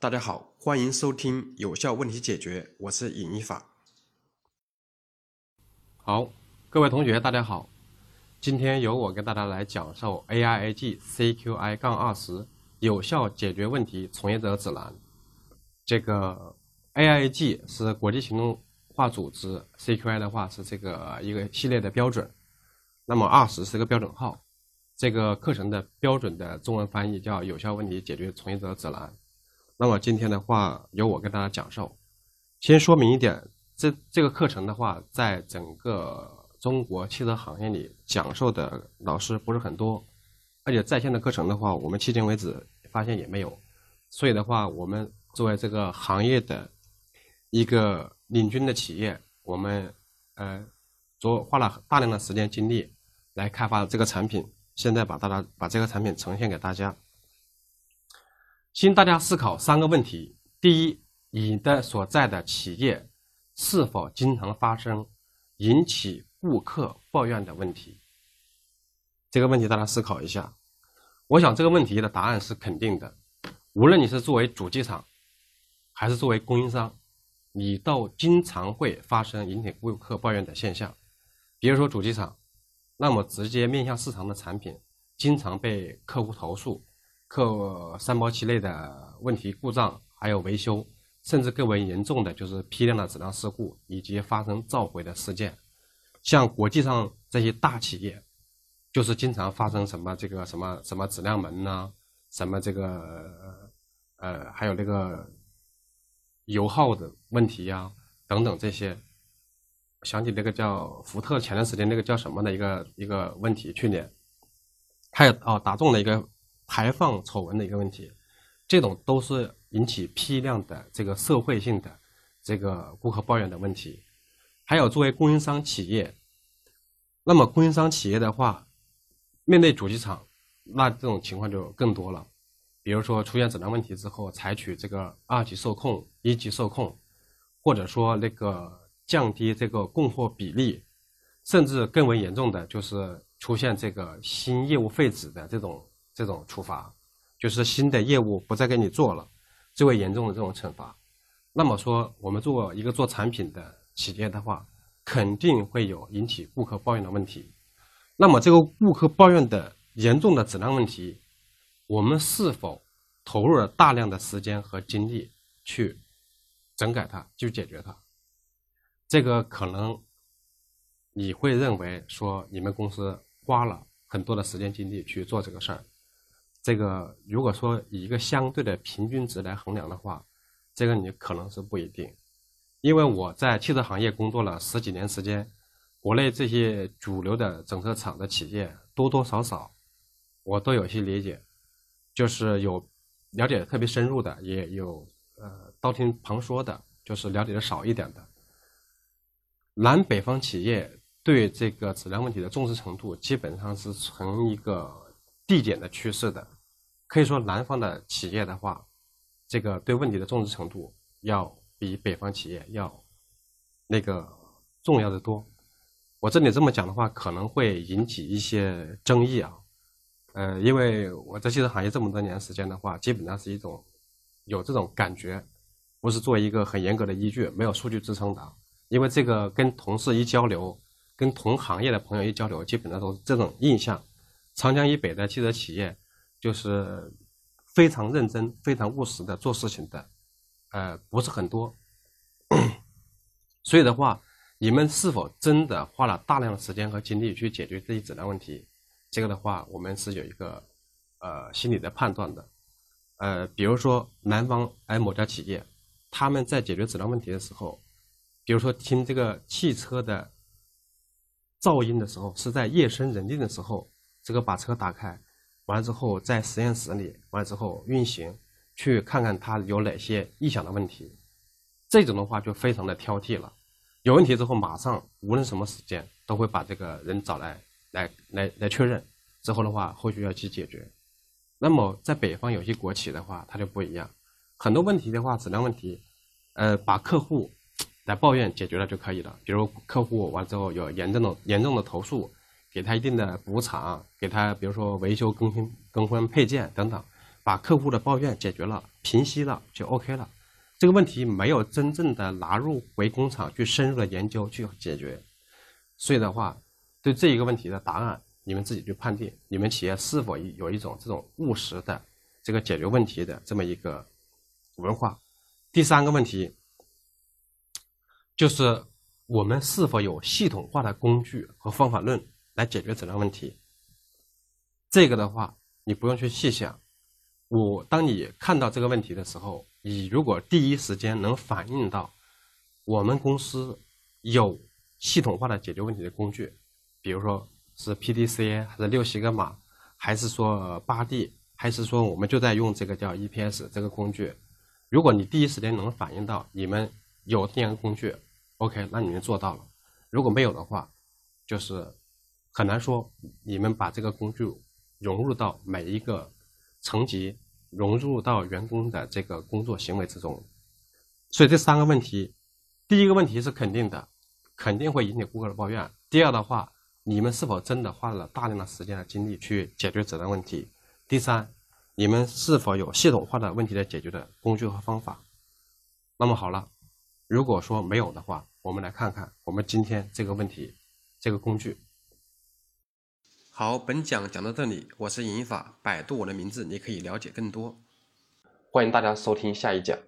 大家好，欢迎收听有效问题解决，我是尹一法。好，各位同学，大家好，今天由我跟大家来讲授 AIAG CQI 杠二十有效解决问题从业者指南。这个 AIAG 是国际行动化组织，CQI 的话是这个一个系列的标准，那么二十是个标准号。这个课程的标准的中文翻译叫有效问题解决从业者指南。那么今天的话，由我跟大家讲授。先说明一点，这这个课程的话，在整个中国汽车行业里讲授的老师不是很多，而且在线的课程的话，我们迄今为止发现也没有。所以的话，我们作为这个行业的一个领军的企业，我们呃，做花了大量的时间精力来开发这个产品，现在把大家把这个产品呈现给大家。请大家思考三个问题：第一，你的所在的企业是否经常发生引起顾客抱怨的问题？这个问题大家思考一下。我想这个问题的答案是肯定的。无论你是作为主机厂，还是作为供应商，你都经常会发生引起顾客抱怨的现象。比如说主机厂，那么直接面向市场的产品，经常被客户投诉。客三包期内的问题故障，还有维修，甚至更为严重的就是批量的质量事故以及发生召回的事件。像国际上这些大企业，就是经常发生什么这个什么什么质量门呐，什么这个呃还有那个油耗的问题呀等等这些。想起那个叫福特前段时间那个叫什么的一个一个问题，去年还有哦打中了一个。排放丑闻的一个问题，这种都是引起批量的这个社会性的这个顾客抱怨的问题。还有作为供应商企业，那么供应商企业的话，面对主机厂，那这种情况就更多了。比如说出现质量问题之后，采取这个二级受控、一级受控，或者说那个降低这个供货比例，甚至更为严重的就是出现这个新业务废止的这种。这种处罚，就是新的业务不再给你做了，最为严重的这种惩罚。那么说，我们做一个做产品的企业的话，肯定会有引起顾客抱怨的问题。那么这个顾客抱怨的严重的质量问题，我们是否投入了大量的时间和精力去整改它，去解决它？这个可能你会认为说，你们公司花了很多的时间精力去做这个事儿。这个如果说以一个相对的平均值来衡量的话，这个你可能是不一定，因为我在汽车行业工作了十几年时间，国内这些主流的整车厂的企业多多少少我都有些理解，就是有了解特别深入的，也有呃道听旁说的，就是了解的少一点的。南北方企业对这个质量问题的重视程度基本上是呈一个。递减的趋势的，可以说南方的企业的话，这个对问题的重视程度要比北方企业要那个重要的多。我这里这么讲的话，可能会引起一些争议啊。呃，因为我在汽车行业这么多年时间的话，基本上是一种有这种感觉，不是做一个很严格的依据，没有数据支撑的。因为这个跟同事一交流，跟同行业的朋友一交流，基本上都是这种印象。长江以北的汽车企业，就是非常认真、非常务实的做事情的，呃，不是很多。所以的话，你们是否真的花了大量的时间和精力去解决这些质量问题？这个的话，我们是有一个呃心理的判断的。呃，比如说南方哎某家企业，他们在解决质量问题的时候，比如说听这个汽车的噪音的时候，是在夜深人静的时候。这个把车打开，完之后在实验室里，完了之后运行，去看看它有哪些异响的问题。这种的话就非常的挑剔了。有问题之后，马上无论什么时间都会把这个人找来，来来来确认。之后的话，后续要去解决。那么在北方有些国企的话，它就不一样。很多问题的话，质量问题，呃，把客户 来抱怨解决了就可以了。比如客户完之后有严重的严重的投诉。给他一定的补偿，给他比如说维修更新更换配件等等，把客户的抱怨解决了、平息了就 OK 了。这个问题没有真正的拿入回工厂去深入的研究去解决，所以的话，对这一个问题的答案，你们自己去判定，你们企业是否有一种这种务实的这个解决问题的这么一个文化。第三个问题，就是我们是否有系统化的工具和方法论来解决质量问题。这个的话，你不用去细想。我当你看到这个问题的时候，你如果第一时间能反映到我们公司有系统化的解决问题的工具，比如说是 PDCA 还是六西格玛，还是说八 D，还是说我们就在用这个叫 EPS 这个工具。如果你第一时间能反映到你们有这样的工具，OK，那你们做到了。如果没有的话，就是很难说你们把这个工具融入到每一个层级，融入到员工的这个工作行为之中。所以这三个问题，第一个问题是肯定的，肯定会引起顾客的抱怨。第二的话，你们是否真的花了大量的时间和精力去解决质量问题？第三。你们是否有系统化的问题的解决的工具和方法？那么好了，如果说没有的话，我们来看看我们今天这个问题，这个工具。好，本讲讲到这里，我是银法，百度我的名字，你可以了解更多。欢迎大家收听下一讲。